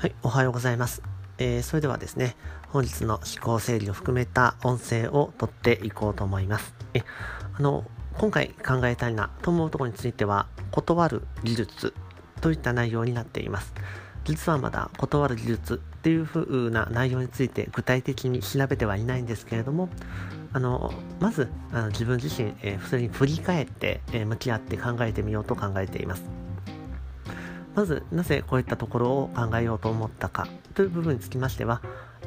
はい、おはようございます。えー、それではですね、本日の思考整理を含めた音声を取っていこうと思います。え、あの、今回考えたいなと思うところについては、断る技術といった内容になっています。実はまだ断る技術っていう風な内容について具体的に調べてはいないんですけれども、あの、まず、あの自分自身、えー、普通に振り返って、えー、向き合って考えてみようと考えています。まずなぜこういったところを考えようと思ったかという部分につきましては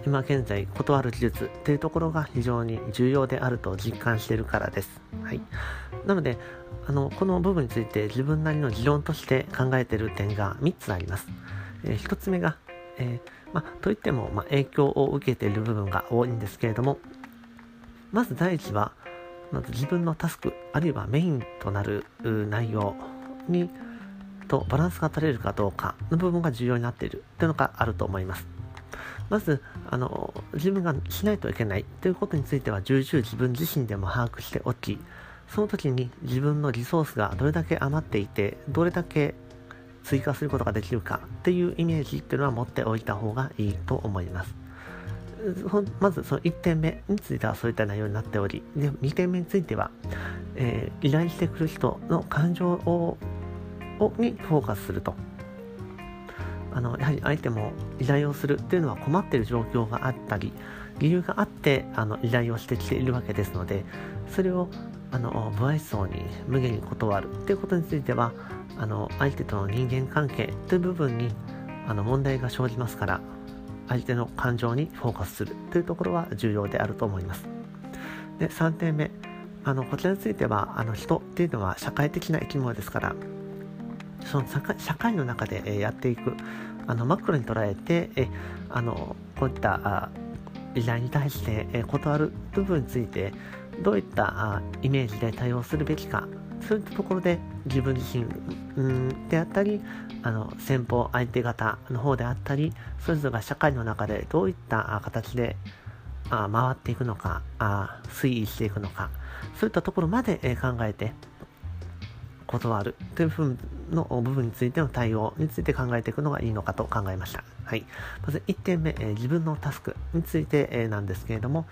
今現在断る技術というところが非常に重要であると実感しているからです。はい、なのであのこの部分について自分なりの持論として考えている点が3つあります。えー、1つ目が、えー、まといっても、ま影響を受けている部分が多いんですけれどもまず第一はまず自分のタスクあるいはメインとなる内容にとバランスが取れるかどうかの部分が重要になっているというのがあると思います。まずあの自分がしないといけないということについては重々自分自身でも把握しておきその時に自分のリソースがどれだけ余っていてどれだけ追加することができるかっていうイメージっていうのは持っておいた方がいいと思いますまずその1点目についてはそういった内容になっておりで2点目については、えー、依頼してくる人の感情ををにフォーカスすると。あのやはり相手も依頼をするっていうのは困っている状況があったり理由があってあの依頼をしてきているわけですのでそれをあの不愛想に無限に断るっていうことについてはあの相手との人間関係という部分にあの問題が生じますから相手の感情にフォーカスするというところは重要であると思います。で3点目あのこちらについてはあの人っていうのは社会的な生き物ですからその社会の中でやっていくあのマクロに捉えてえあのこういった依頼に対して断る部分についてどういったイメージで対応するべきかそういったところで自分自身であったりあの先方相手方の方であったりそれぞれが社会の中でどういった形で回っていくのか推移していくのかそういったところまで考えて断るという部分の部分についての対応について考えていくのがいいのかと考えました。はい。まず1点目、えー、自分のタスクについて、えー、なんですけれども、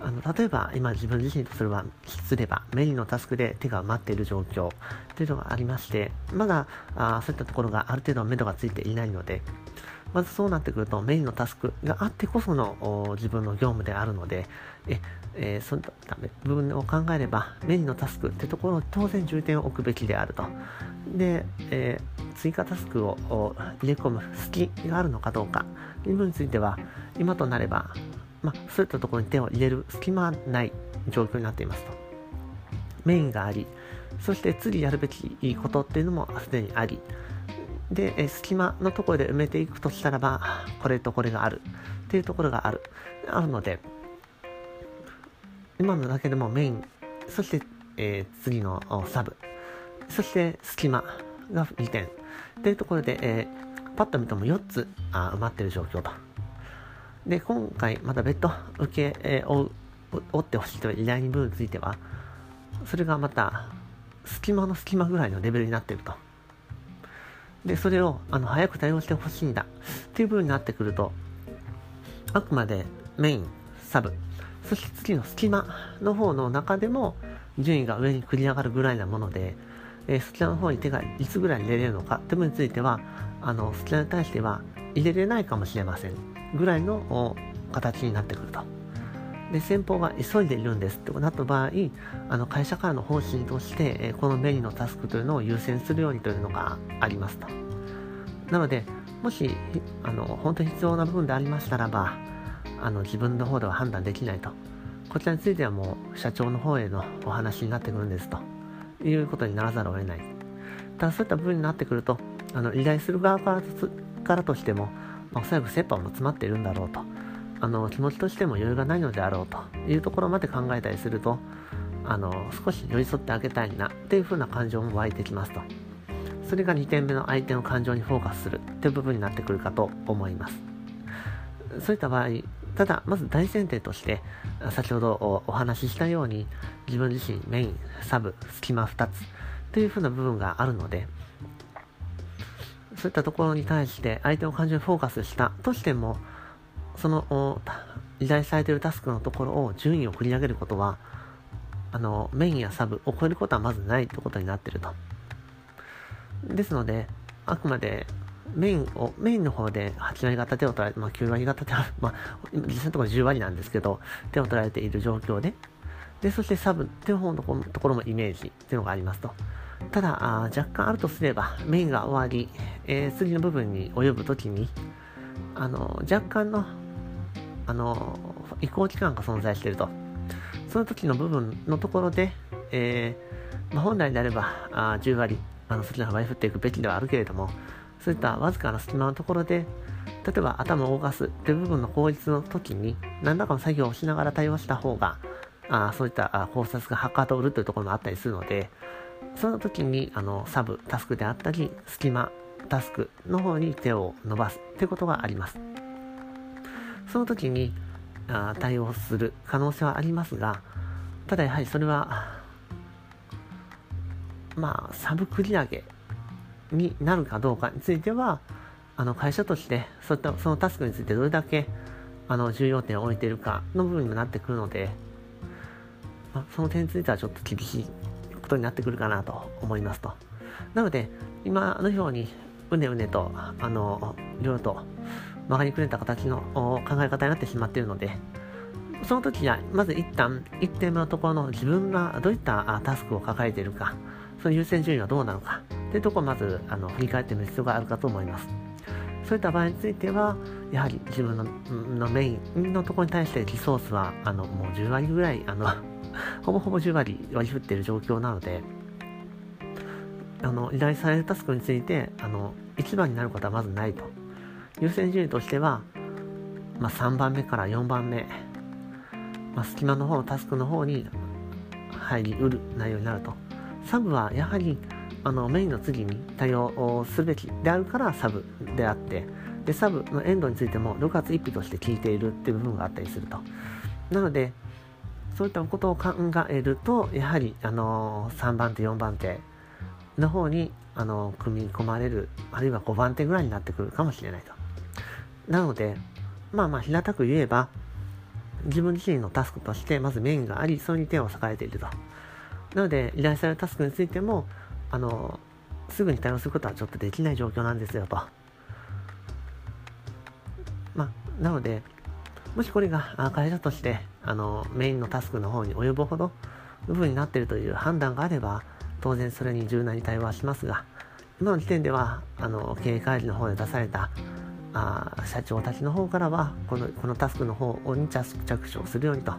あの例えば今自分自身とすればすればメインのタスクで手が埋まっている状況というのがありましてまだあそういったところがある程度目処がついていないのでまずそうなってくるとメインのタスクがあってこその自分の業務であるのでえ、えー、そのため部分を考えればメインのタスクってところを当然重点を置くべきであると。で、えー、追加タスクを入れ込む隙があるのかどうか。いう部分については今となれば、まあ、そういったところに手を入れる隙間はない状況になっていますと。メインがありそして次やるべきことっていうのもすでにあり。で、え隙間のところで埋めていくとしたらば、これとこれがあるっていうところがある。あるので、今のだけでもメイン、そして、えー、次のサブ、そして隙間が2点。というところで、えー、パッと見ても4つあ埋まってる状況と。で、今回また別途受け、えー、追、ってほしいという依頼部分については、それがまた隙間の隙間ぐらいのレベルになっていると。で、それをあの早く対応してほしいんだ。っていう部分になってくると、あくまでメイン、サブ、そして次の隙間の方の中でも順位が上に繰り上がるぐらいなもので、えー、そちらの方に手がいつぐらい入れれるのかっていう部分については、あの、そちらに対しては入れれないかもしれません。ぐらいの形になってくると。で、先方が急いでいるんですってなった場合、あの会社からの方針として、えこのメインのタスクというのを優先するようにというのがありますと。なので、もし、あの、本当に必要な部分でありましたらば、あの、自分の方では判断できないと。こちらについてはもう、社長の方へのお話になってくるんですと。いうことにならざるを得ない。ただ、そういった部分になってくると、あの、依頼する側からからとしても、まあ、おそらく切羽も詰まっているんだろうと。あの気持ちとしても余裕がないのであろうというところまで考えたりするとあの少し寄り添ってあげたいなっていう風な感情も湧いてきますと。それが2点目の相手の感情にフォーカスするっていう部分になってくるかと思います。そういった場合ただまず大前提として先ほどお話ししたように自分自身メインサブ隙間2つという風な部分があるのでそういったところに対して相手の感情にフォーカスしたとしても、その依頼されているタスクのところを順位を繰り上げることは、あの、メインやサブを超えることはまずないということになってると。ですので、あくまでメインを、メインの方で8割方手を取られて、まあ9割方手は、まあ実際のところ10割なんですけど、手を取られている状況で、で、そしてサブっていう方のところもイメージっていうのがありますと。ただ、あ若干あるとすれば、メインが終わり、えー、次の部分に及ぶときに、あの、若干の、あの、移行期間が存在していると。その時の部分のところで、えー、まあ、本来であれば、あ10割、あの、そちらの場合振っていくべきではあるけれども、そういったわずかな隙間のところで、例えば頭を動かすという部分の効率の時に、何らかの作業をしながら対応した方が、あそういった考察がはかどるというところもあったりするので、その時にあのサブ、タスクであったり、隙間、タスクの方に手を伸ばすということがあります。その時にあ対応する可能性はありますが、ただやはりそれは、まあ、サブ繰り上げになるかどうかについては、あの会社としてそういったそのタスクについてどれだけあの重要点を置いているかの部分にもなってくるので、まあ、その点についてはちょっと厳しいことになってくるかなと思いますと。なので、今のように、うねうねと、あの、いろいろと曲がりくれた形の考え方になってしまっているので、その時は、まず一旦、一点目のところの自分がどういったタスクを抱えているか、その優先順位はどうなのか、というところをまず、あの、振り返ってみる必要があるかと思います。そういった場合については、やはり自分のメインのところに対してリソースは、あの、もう10割ぐらい、あの、ほぼほぼ10割割り振っている状況なので、あの、依頼されるタスクについて、あの、1番になることはまずないと。優先順位としては、まあ、3番目から4番目、まあ、隙間の方タスクの方に入りうる内容になると。サブはやはり、あの、メインの次に対応すべきであるからサブであって、で、サブのエンドについても6月1日として聞いているっていう部分があったりすると。なので、そういったことを考えると、やはり、あの、3番手、4番手の方に、あの、組み込まれる、あるいは5番手ぐらいになってくるかもしれないと。なので、まあまあ、平たく言えば、自分自身のタスクとして、まずメインがあり、それに手を割かれていると。なので、依頼されるタスクについても、あの、すぐに対応することはちょっとできない状況なんですよと。まあ、なので、もしこれが会社としてあのメインのタスクの方に及ぶほど部分になっているという判断があれば当然それに柔軟に対応はしますが今の時点ではあの経営会議の方で出されたあ社長たちの方からはこのこのタスクの方に着手をするようにと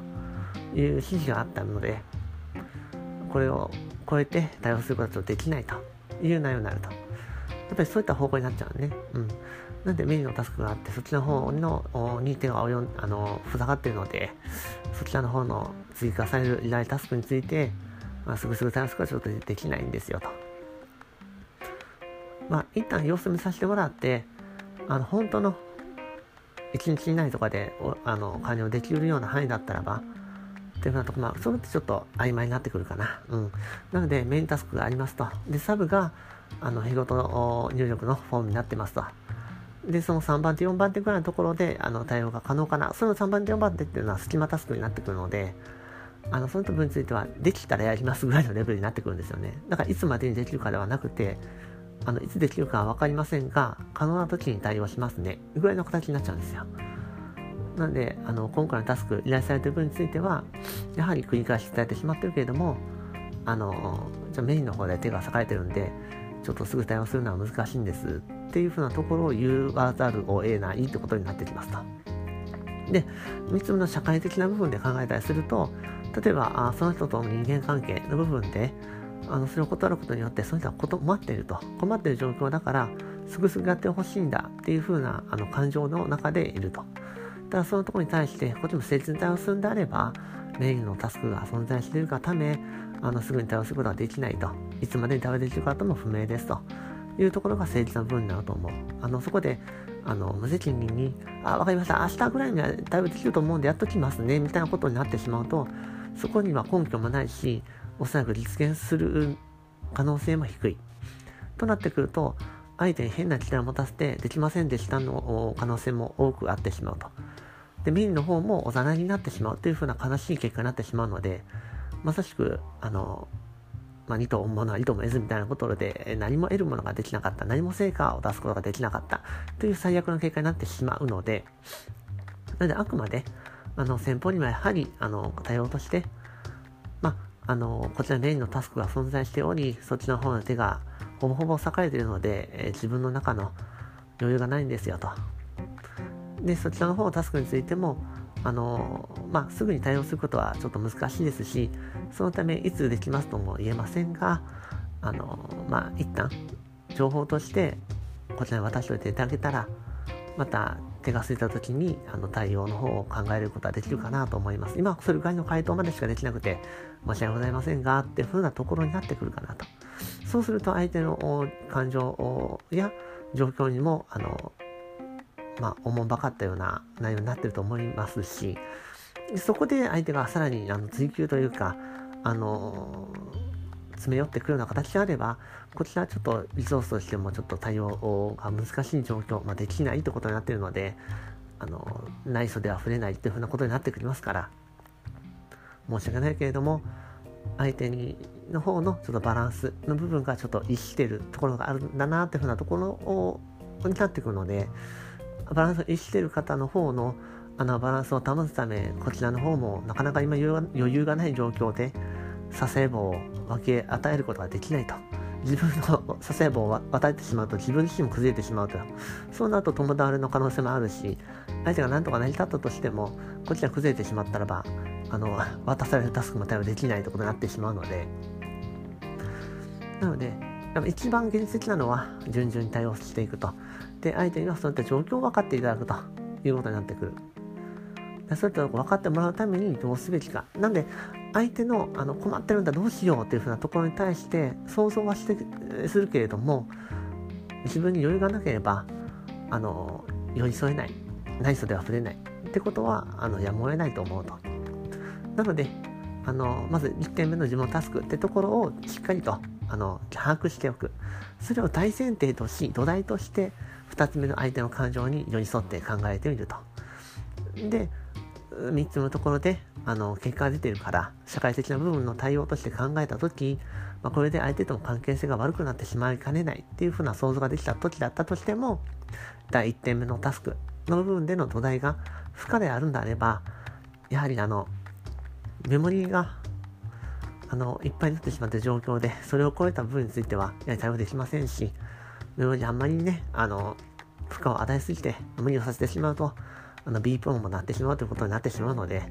いう指示があったのでこれを超えて対応することはできないという内容になると。やっぱりそういった方向になっちゃうね。うん。なんでメインのタスクがあって、そっちの方のに手が及んあの塞がっているので、そちらの方の追加される依頼タスクについて、まあ、すぐすぐタスクはちょっとできないんですよと。まあ、一旦様子見させてもらって、あの、本当の1日以内とかであの完了できるような範囲だったらば、っていうふうなとこ、まあ、それってちょっと曖昧になってくるかな。うん。なので、メインタスクがありますと。で、サブが、あの、日ごと入力のフォームになってますと。で、その3番手、4番手ぐらいのところで、あの、対応が可能かな。その3番手、4番手っていうのは隙間タスクになってくるので、あの、その部分については、できたらやりますぐらいのレベルになってくるんですよね。だから、いつまでにできるかではなくて、あの、いつできるかはわかりませんが、可能な時に対応しますね。ぐらいの形になっちゃうんですよ。なんで、あの、今回のタスク、依頼されている分については、やはり繰り返し伝えてしまってるけれども、あの、じゃメインの方で手が裂かれてるんで、ちょっとすぐ対応するのは難しいんですっていうふうなところを言わざるを得ないってことになってきますと。で、3つ目の社会的な部分で考えたりすると、例えば、あその人との人間関係の部分で、あのそれを断ることによって、その人は困っていると。困っている状況だから、すぐすぐやってほしいんだっていうふうなあの感情の中でいると。ただそのところに対して、こっちも誠実に対応するんであれば、メインのタスクが存在しているがため、あのすぐに対応することはできないと。いつまでに対応できるかとも不明ですと。いうところが誠実な部分になると思う。あの、そこで、あの、無責任に、あ、わかりました。明日ぐらいには対応できると思うんでやっときますね。みたいなことになってしまうと、そこには根拠もないし、おそらく実現する可能性も低い。となってくると、相手に変な期待を持たせてできませんでしたの可能性も多くあってしまうと。で、メインの方もおざなりになってしまうというふうな悲しい結果になってしまうので、まさしく、あの、まあ、2とものは2とも得ずみたいなことで何も得るものができなかった、何も成果を出すことができなかったという最悪の結果になってしまうので、なのであくまで、あの、先方にはやはり、あの、対応として、あ、の、こちらメインのタスクが存在しており、そっちの方の手がほぼほぼ栄えているので、えー、自分の中の余裕がないんですよと。で、そちらの方のタスクについても、あのまあ、すぐに対応することはちょっと難しいですし、そのためいつできますとも言えませんが、あのまあ、一旦情報としてこちらに渡しておいていただけたら、また手が空いた時にあの対応の方を考えることはできるかなと思います。今、それぐらいの回答までしかできなくて、申し訳ございませんが、っていう風なところになってくるかなと。そうすると相手の感情や状況にも、あの、まあ、おもんばかったような内容になってると思いますし、そこで相手がさらにあの追求というか、あの詰め寄ってくるような形であれば、こちらちょっとリソースとしてもちょっと対応が難しい状況、まあ、できないということになっているので、あの内緒では触れないというふうなことになってくりますから、申し訳ないけれども、相手にの方のちょっとバランスの部分がちょっと意識してるところがあるんだなっていうふうなところをになってくるので、バランスを意識してる方の方のあのバランスを保つため、こちらの方もなかなか今余裕がない状況で、佐世保を分け与えることができないと。自分の佐世保を与えてしまうと自分自身も崩れてしまうと。そうなると共倒れの可能性もあるし、相手が何とか成り立ったとしても、こちら崩れてしまったらば、あの、渡されるタスクも対応できないということになってしまうので、なので、一番現実的なのは順々に対応していくと。で、相手にはそういった状況を分かっていただくということになってくる。そういったとこ分かってもらうためにどうすべきか。なんで、相手のあの困ってるんだどうしようっていうふうなところに対して想像はしてするけれども、自分に余裕がなければ、あの、寄り添えない。内緒では触れない。ってことは、あの、やむを得ないと思うと。なので、あの、まず1点目の自分のタスクってところをしっかりと、あの、把握しておく。それを大前提とし、土台として、2つ目の相手の感情に寄り添って考えてみると。で、3つのところであの結果が出てるから社会的な部分の対応として考えた時、まあ、これで相手との関係性が悪くなってしまいかねないっていうふうな想像ができた時だったとしても第1点目のタスクの部分での土台が負荷であるんであればやはりあのメモリーがあのいっぱいになってしまった状況でそれを超えた部分についてはやはり対応できませんしメモリーあんまりねあの負荷を与えすぎて無理をさせてしまうとあの B プロもなってしまうということになってしまうので、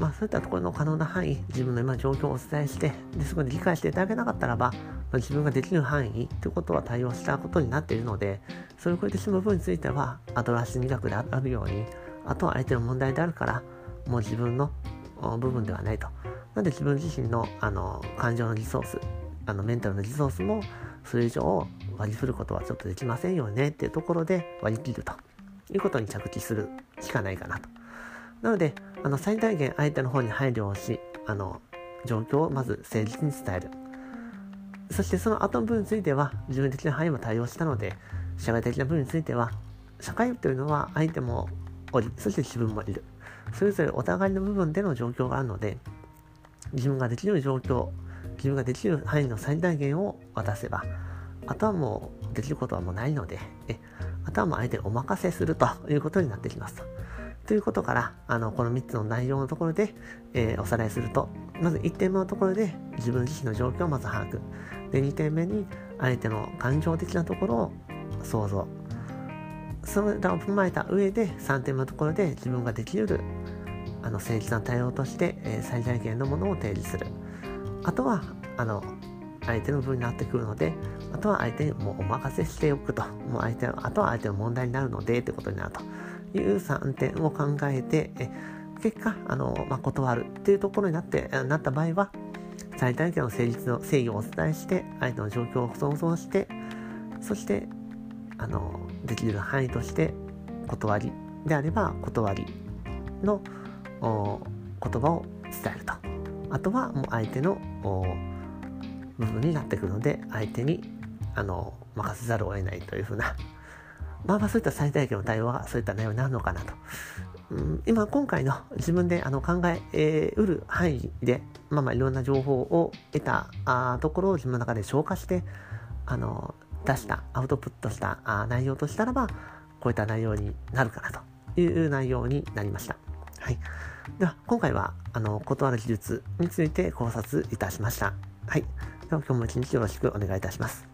まあそういったところの可能な範囲、自分の今状況をお伝えして、でそこで理解していただけなかったらば、まあ、自分ができる範囲ということは対応したことになっているので、それを超えてしまう部分については、アドラー心理学であるように、あとは相手の問題であるから、もう自分の部分ではないと。なので自分自身のあの感情のリソース、あのメンタルのリソースもそれ以上割り振ることはちょっとできませんよねっていうところで割り切ると。いうことに着地するしかないかなと。なので、あの最大限相手の方に配慮をし、あの状況をまず誠実に伝える。そしてその後の部分については、自分的な範囲も対応したので、社会的な部分については、社会というのは相手もおり、そして自分もいる。それぞれお互いの部分での状況があるので、自分ができる状況、自分ができる範囲の最大限を渡せば、あとはもうできることはもうないので、えあとはもう相手にお任せするということになってきますと。いうことから、あの、この3つの内容のところで、えー、おさらいすると、まず1点目のところで自分自身の状況をまず把握。で、2点目に相手の感情的なところを想像。それらを踏まえた上で3点目のところで自分ができるあの誠実な対応として、えー、最大限のものを提示する。あとは、あの、相手の分になってくるので、あとは相手にもうお任せしておくと。もう相手、あとは相手の問題になるので、ということになるという3点を考えて、結果、あの、まあ、断るっていうところになって、なった場合は、最大限の誠実の誠意をお伝えして、相手の状況を想像して、そして、あの、できる範囲として、断りであれば、断りの言葉を伝えると。あとは、もう相手の部分になってくるので相手にあの、任せざるを得ないというふうな、まあまあそういった最大限の対応はそういった内容になるのかなと。うん、今、今回の自分であの考ええー、うる範囲で、まあまあいろんな情報を得たあところを自分の中で消化して、あの、出した、アウトプットしたあ内容としたらば、こういった内容になるかなという内容になりました。はい。では、今回は、あの、断る技術について考察いたしました。はい。では、今日も一日よろしくお願いいたします。